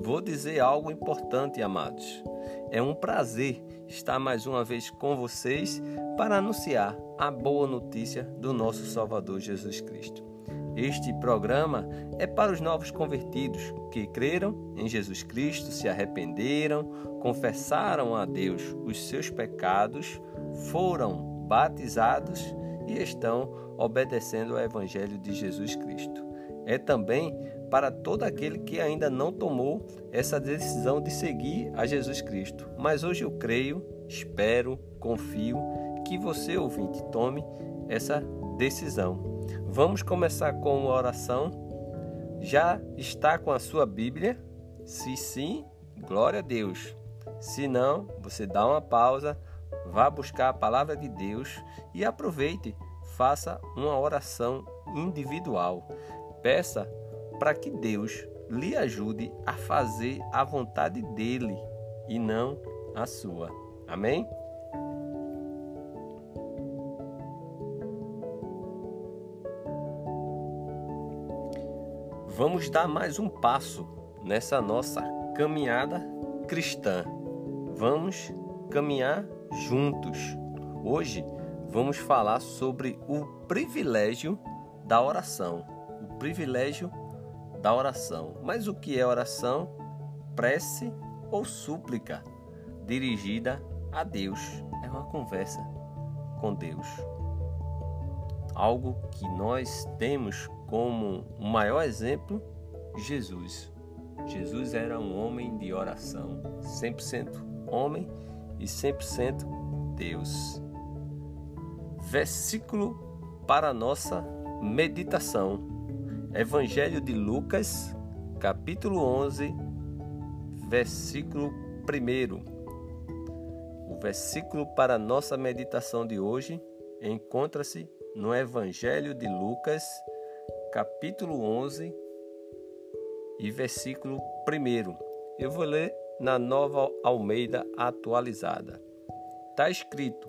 Vou dizer algo importante, amados. É um prazer estar mais uma vez com vocês para anunciar a boa notícia do nosso Salvador Jesus Cristo. Este programa é para os novos convertidos que creram em Jesus Cristo, se arrependeram, confessaram a Deus os seus pecados, foram batizados e estão obedecendo ao Evangelho de Jesus Cristo. É também para todo aquele que ainda não tomou essa decisão de seguir a Jesus Cristo. Mas hoje eu creio, espero, confio que você, ouvinte, tome essa decisão. Vamos começar com uma oração. Já está com a sua Bíblia? Se sim, glória a Deus. Se não, você dá uma pausa, vá buscar a palavra de Deus e aproveite, faça uma oração individual. Peça para que Deus lhe ajude a fazer a vontade dele e não a sua. Amém? Vamos dar mais um passo nessa nossa caminhada cristã. Vamos caminhar juntos. Hoje vamos falar sobre o privilégio da oração. O privilégio da oração. Mas o que é oração? Prece ou súplica dirigida a Deus. É uma conversa com Deus. Algo que nós temos como o maior exemplo, Jesus. Jesus era um homem de oração, 100% homem e 100% Deus. Versículo para nossa meditação. Evangelho de Lucas, capítulo 11, versículo 1. O versículo para a nossa meditação de hoje encontra-se no Evangelho de Lucas, capítulo 11 e versículo 1. Eu vou ler na Nova Almeida atualizada. Está escrito: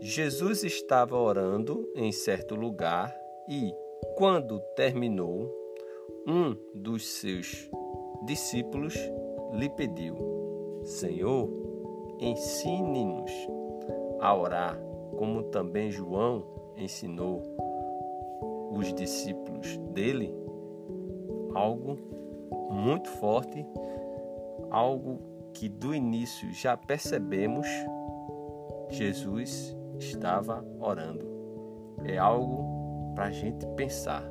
Jesus estava orando em certo lugar e quando terminou, um dos seus discípulos lhe pediu: Senhor, ensine-nos a orar, como também João ensinou os discípulos dele. Algo muito forte, algo que do início já percebemos, Jesus estava orando. É algo para a gente pensar.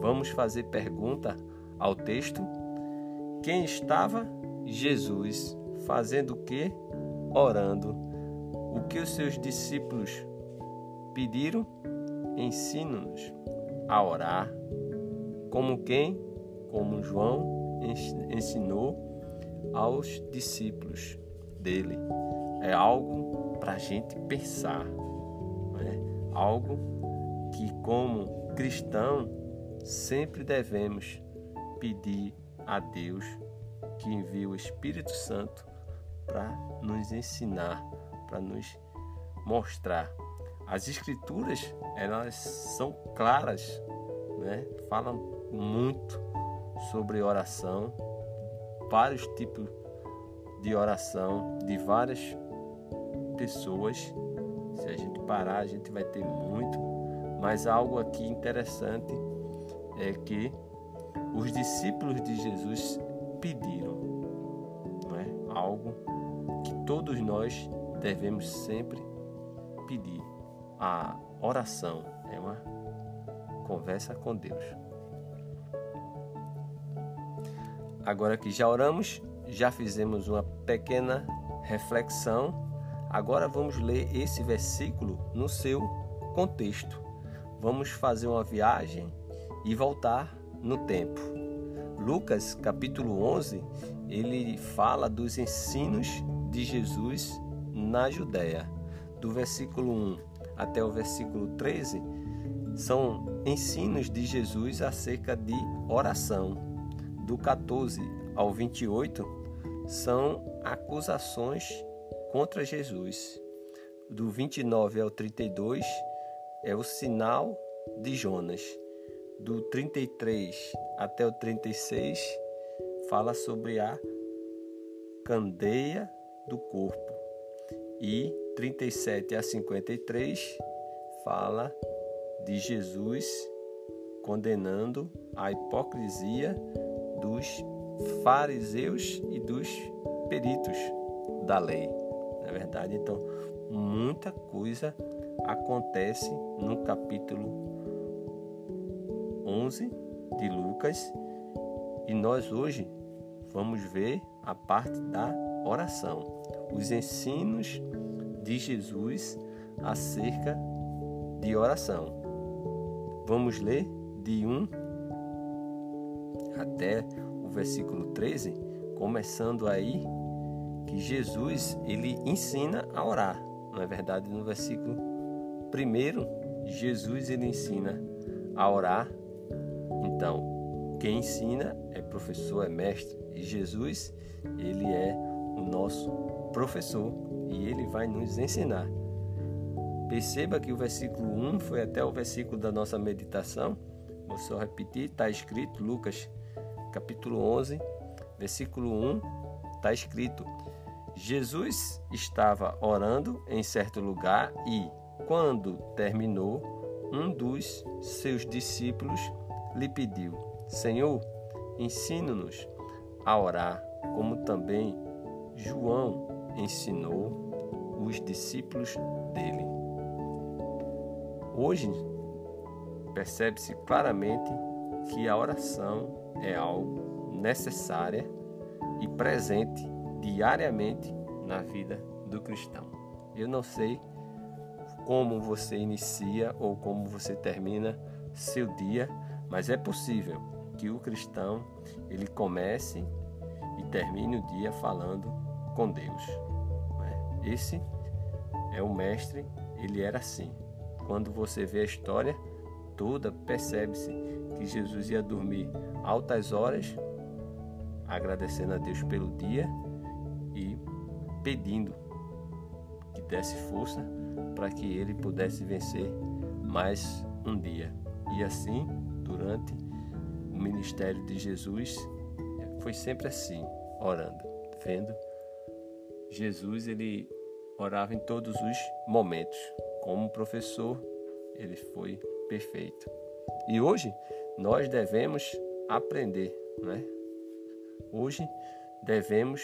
Vamos fazer pergunta ao texto. Quem estava? Jesus. Fazendo o que? Orando. O que os seus discípulos pediram? Ensina-nos a orar. Como quem? Como João ensinou aos discípulos dele. É algo para a gente pensar. Né? Algo como cristão, sempre devemos pedir a Deus que envie o Espírito Santo para nos ensinar, para nos mostrar. As Escrituras, elas são claras, né? falam muito sobre oração, vários tipos de oração, de várias pessoas. Se a gente parar, a gente vai ter muito mas algo aqui interessante é que os discípulos de Jesus pediram, não é? Algo que todos nós devemos sempre pedir. A oração é uma conversa com Deus. Agora que já oramos, já fizemos uma pequena reflexão. Agora vamos ler esse versículo no seu contexto vamos fazer uma viagem e voltar no tempo. Lucas capítulo 11 ele fala dos ensinos de Jesus na Judéia. Do versículo 1 até o versículo 13 são ensinos de Jesus acerca de oração. Do 14 ao 28 são acusações contra Jesus. Do 29 ao 32 é o sinal de Jonas. Do 33 até o 36 fala sobre a candeia do corpo. E 37 a 53 fala de Jesus condenando a hipocrisia dos fariseus e dos peritos da lei. Na é verdade, então, muita coisa acontece no capítulo 11 de Lucas e nós hoje vamos ver a parte da oração, os ensinos de Jesus acerca de oração. Vamos ler de 1 até o versículo 13, começando aí que Jesus ele ensina a orar. Não é verdade? No versículo 1, Jesus ele ensina a orar. Então, quem ensina é professor, é mestre. E Jesus, ele é o nosso professor e ele vai nos ensinar. Perceba que o versículo 1 foi até o versículo da nossa meditação. Vou só repetir, está escrito, Lucas capítulo 11, versículo 1, está escrito: Jesus estava orando em certo lugar e, quando terminou, um dos seus discípulos lhe pediu: Senhor, ensina-nos a orar, como também João ensinou os discípulos dele. Hoje, percebe-se claramente que a oração é algo necessária e presente diariamente na vida do cristão. Eu não sei como você inicia ou como você termina seu dia, mas é possível que o cristão ele comece e termine o dia falando com Deus. Né? Esse é o mestre, ele era assim. Quando você vê a história toda, percebe-se que Jesus ia dormir altas horas, agradecendo a Deus pelo dia e pedindo que desse força para que ele pudesse vencer mais um dia. E assim, durante o ministério de Jesus, foi sempre assim, orando, vendo Jesus ele orava em todos os momentos. Como professor, ele foi perfeito. E hoje nós devemos aprender, né? Hoje devemos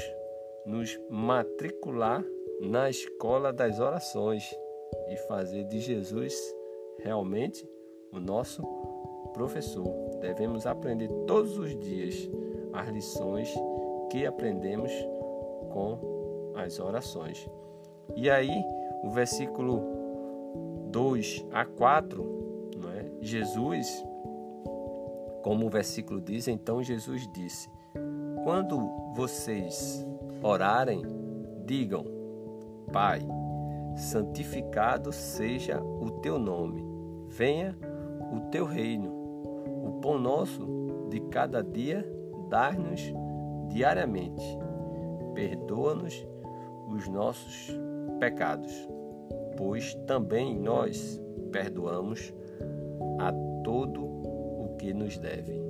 nos matricular na escola das orações e fazer de Jesus realmente o nosso professor. Devemos aprender todos os dias as lições que aprendemos com as orações. E aí, o versículo 2 a 4, não é? Jesus, como o versículo diz, então Jesus disse: Quando vocês orarem, digam: Pai, santificado seja o teu nome, venha o teu reino. O pão nosso de cada dia dá-nos diariamente. Perdoa-nos os nossos pecados, pois também nós perdoamos a todo o que nos deve.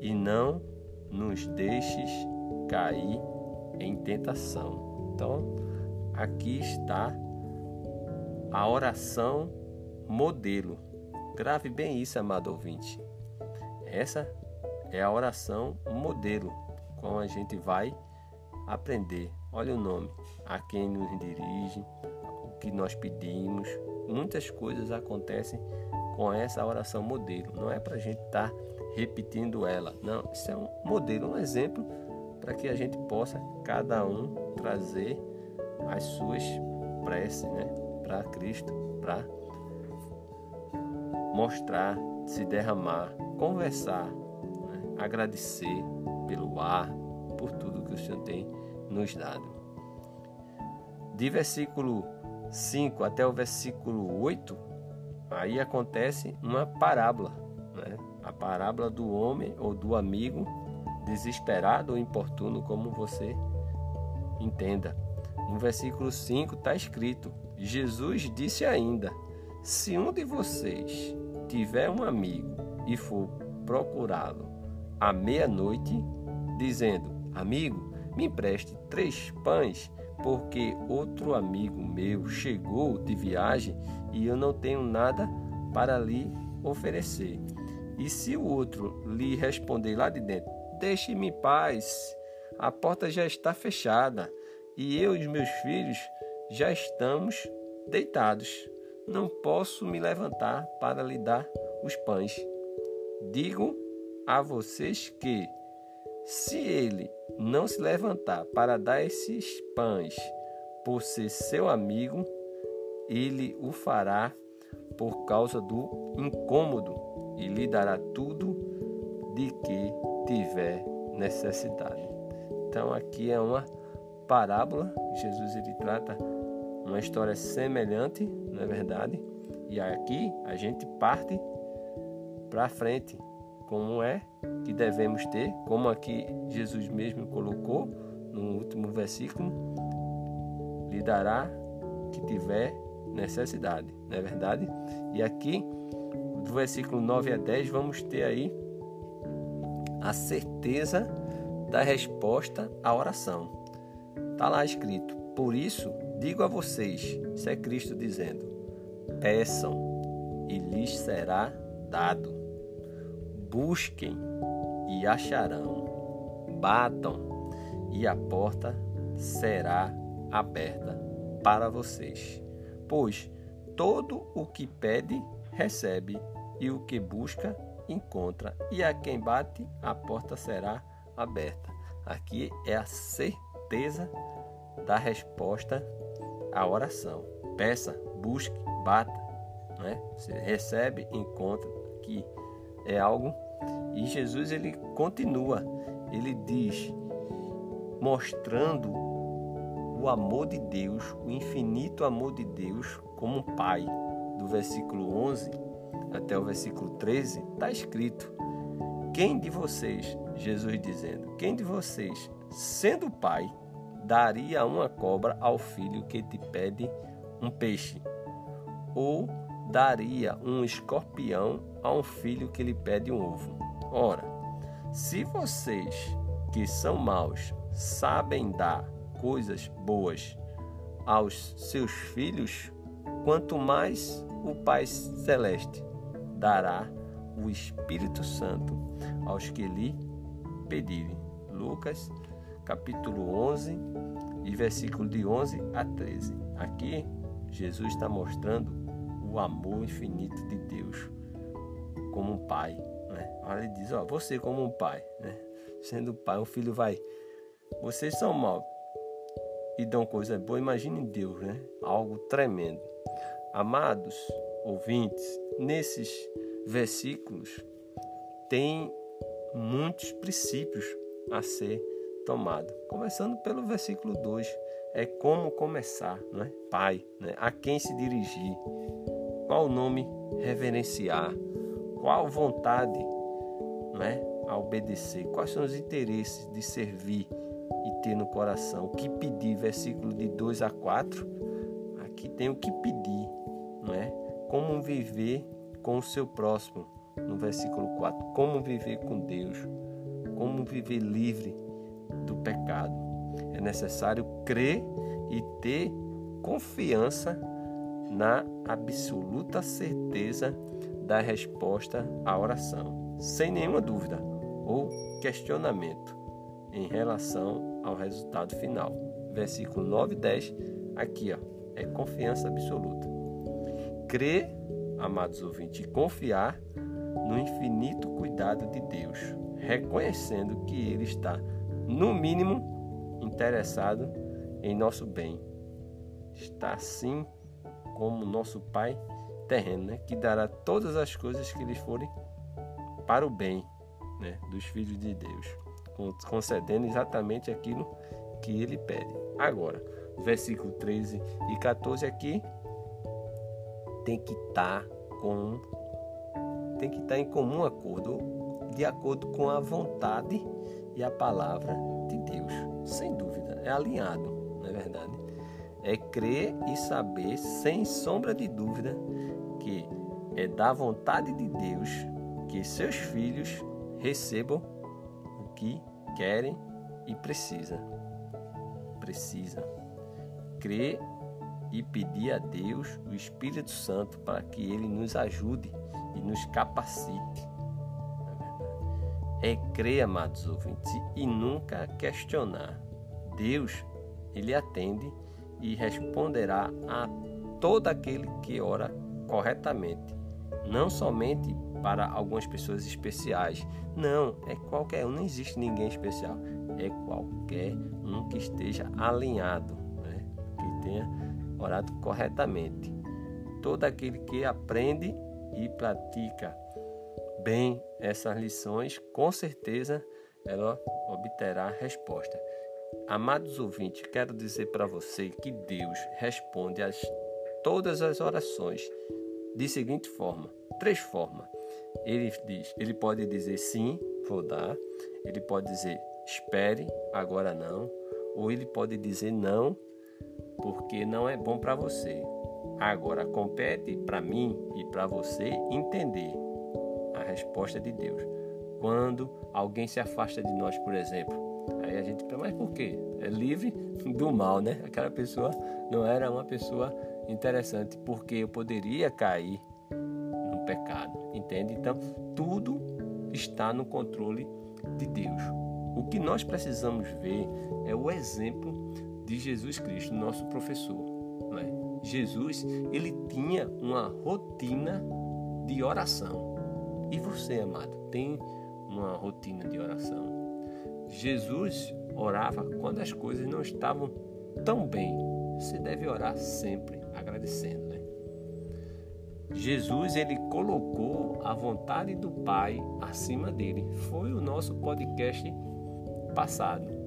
E não nos deixes cair em tentação. Então, aqui está a oração modelo. Grave bem isso, amado ouvinte. Essa é a oração modelo, como a gente vai aprender. Olha o nome, a quem nos dirige, o que nós pedimos. Muitas coisas acontecem com essa oração modelo. Não é para a gente estar tá repetindo ela. Não, isso é um modelo, um exemplo para que a gente possa cada um trazer as suas preces, né, para Cristo, para mostrar, se derramar, conversar, né, agradecer pelo ar, por tudo que o Senhor tem nos dado. De versículo 5 até o versículo 8, aí acontece uma parábola, né? a parábola do homem ou do amigo desesperado ou importuno, como você entenda. No versículo 5 está escrito: Jesus disse ainda: Se um de vocês tiver um amigo e for procurá-lo à meia-noite, dizendo: Amigo, me empreste três pães, porque outro amigo meu chegou de viagem e eu não tenho nada para lhe oferecer. E se o outro lhe responder lá de dentro: Deixe-me em paz, a porta já está fechada e eu e meus filhos já estamos deitados. Não posso me levantar para lhe dar os pães. Digo a vocês que, se ele não se levantar para dar esses pães por ser seu amigo, ele o fará por causa do incômodo e lhe dará tudo de que tiver necessidade. Então aqui é uma parábola, Jesus ele trata uma história semelhante, não é verdade? E aqui a gente parte para frente, como é que devemos ter, como aqui Jesus mesmo colocou no último versículo, lhe dará que tiver necessidade, não é verdade? E aqui, do versículo 9 a 10, vamos ter aí a certeza da resposta à oração. Está lá escrito: Por isso digo a vocês, isso é Cristo dizendo: peçam e lhes será dado, busquem e acharão, batam e a porta será aberta para vocês. Pois todo o que pede, recebe, e o que busca, encontra, e a quem bate, a porta será aberta. Aqui é a certeza da resposta à oração. Peça, busque, bata. Né? Você recebe, encontra, que é algo. E Jesus ele continua, ele diz, mostrando o amor de Deus, o infinito amor de Deus como um pai. Do versículo 11 até o versículo 13 está escrito: Quem de vocês, Jesus dizendo, quem de vocês, sendo pai, daria uma cobra ao filho que te pede um peixe? Ou daria um escorpião a um filho que lhe pede um ovo? Ora, se vocês que são maus sabem dar coisas boas aos seus filhos, quanto mais o Pai Celeste dará o Espírito Santo aos que lhe pedirem. Lucas, capítulo 11 e versículo de 11 a 13. Aqui Jesus está mostrando o amor infinito de Deus como um pai. Né? Ele diz: ó, você como um pai, né? sendo pai, o filho vai. Vocês são maus, e dão coisa boa, imagine Deus, né? Algo tremendo. Amados ouvintes, nesses versículos tem muitos princípios a ser tomado. Começando pelo versículo 2, é como começar, não é? Pai, né? a quem se dirigir, qual nome reverenciar, qual vontade, não é? a obedecer, quais são os interesses de servir e ter no coração. O que pedir, versículo de 2 a 4, aqui tem o que pedir, não é? Como viver com o seu próximo, no versículo 4. Como viver com Deus, como viver livre do pecado. É necessário crer e ter confiança na absoluta certeza da resposta à oração, sem nenhuma dúvida ou questionamento em relação ao resultado final. Versículo 9 e 10, aqui ó, é confiança absoluta. Crer, amados ouvintes, e confiar no infinito cuidado de Deus, reconhecendo que Ele está, no mínimo, interessado em nosso bem. Está assim como nosso Pai terreno, né, que dará todas as coisas que lhes forem para o bem né, dos filhos de Deus concedendo exatamente aquilo que ele pede. Agora, versículo 13 e 14 aqui tem que estar tá com tem que estar tá em comum acordo, de acordo com a vontade e a palavra de Deus. Sem dúvida, é alinhado, não é verdade? É crer e saber sem sombra de dúvida que é da vontade de Deus que seus filhos recebam o que querem e precisam. Precisa crer e pedir a Deus, o Espírito Santo, para que ele nos ajude e nos capacite. É crer, amados ouvintes, e nunca questionar. Deus, ele atende e responderá a todo aquele que ora corretamente, não somente para algumas pessoas especiais. Não, é qualquer um, não existe ninguém especial. É qualquer um que esteja alinhado, né? que tenha orado corretamente. Todo aquele que aprende e pratica bem essas lições, com certeza ela obterá resposta. Amados ouvintes, quero dizer para você que Deus responde a todas as orações de seguinte forma, três formas. Ele diz, ele pode dizer sim, vou dar. Ele pode dizer espere, agora não, ou ele pode dizer não, porque não é bom para você. Agora compete para mim e para você entender a resposta de Deus. Quando alguém se afasta de nós, por exemplo, aí a gente pensa, mas por quê? É livre do mal, né? Aquela pessoa não era uma pessoa interessante, porque eu poderia cair no pecado, entende? Então, tudo está no controle de Deus. O que nós precisamos ver é o exemplo de Jesus Cristo, nosso professor. É? Jesus, ele tinha uma rotina de oração. E você, amado, tem uma rotina de oração? Jesus orava quando as coisas não estavam tão bem. Você deve orar sempre agradecendo, né? Jesus ele colocou a vontade do Pai acima dele. Foi o nosso podcast passado.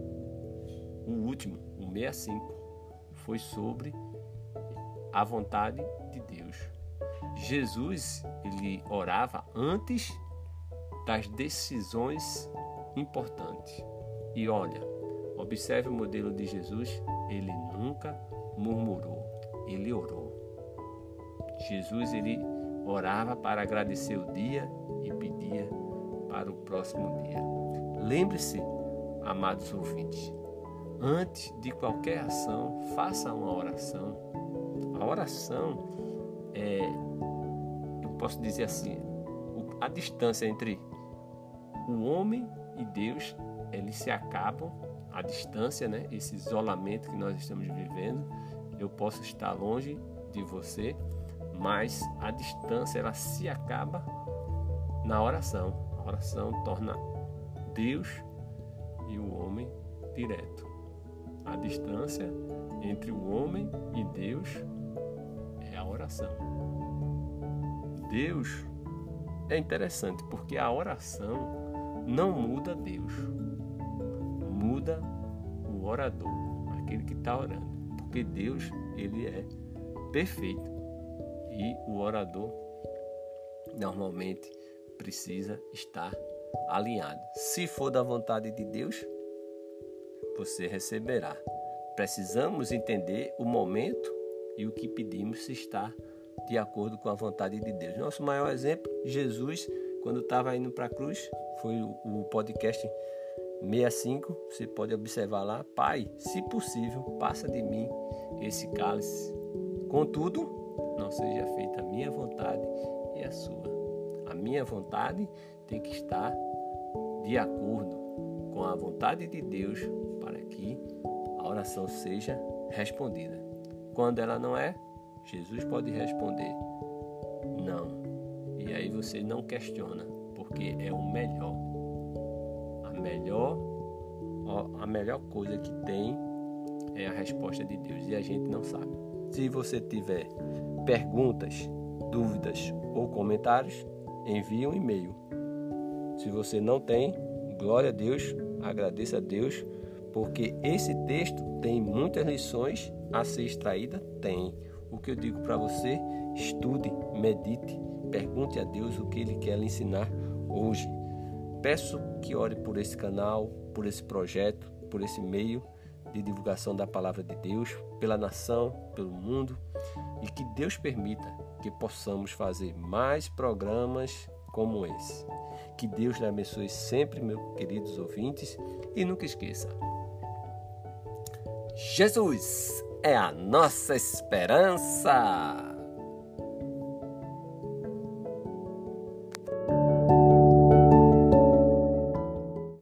O último, o 65, foi sobre a vontade de Deus. Jesus ele orava antes das decisões importantes. E olha, observe o modelo de Jesus, ele nunca murmurou, ele orou. Jesus ele orava para agradecer o dia e pedia para o próximo dia. Lembre-se, amados ouvintes, antes de qualquer ação, faça uma oração. A oração é, eu posso dizer assim, a distância entre o homem e Deus, eles se acabam, a distância, né? Esse isolamento que nós estamos vivendo, eu posso estar longe de você, mas a distância ela se acaba na oração. A oração torna Deus e o homem direto. Distância entre o homem e Deus é a oração. Deus é interessante porque a oração não muda Deus, muda o orador, aquele que está orando, porque Deus ele é perfeito e o orador normalmente precisa estar alinhado. Se for da vontade de Deus, você receberá. Precisamos entender o momento e o que pedimos se está de acordo com a vontade de Deus. Nosso maior exemplo, Jesus, quando estava indo para a cruz, foi o podcast 65, você pode observar lá, Pai, se possível, passa de mim esse cálice. Contudo, não seja feita a minha vontade e a sua. A minha vontade tem que estar de acordo com a vontade de Deus para que a oração seja respondida. Quando ela não é, Jesus pode responder não. E aí você não questiona, porque é o melhor. A melhor a melhor coisa que tem é a resposta de Deus e a gente não sabe. Se você tiver perguntas, dúvidas ou comentários, envie um e-mail. Se você não tem, glória a Deus, agradeça a Deus, porque esse texto tem muitas lições a ser extraída? Tem. O que eu digo para você, estude, medite, pergunte a Deus o que Ele quer lhe ensinar hoje. Peço que ore por esse canal, por esse projeto, por esse meio de divulgação da palavra de Deus, pela nação, pelo mundo e que Deus permita que possamos fazer mais programas como esse. Que Deus lhe abençoe sempre, meus queridos ouvintes, e nunca esqueça: Jesus é a nossa esperança.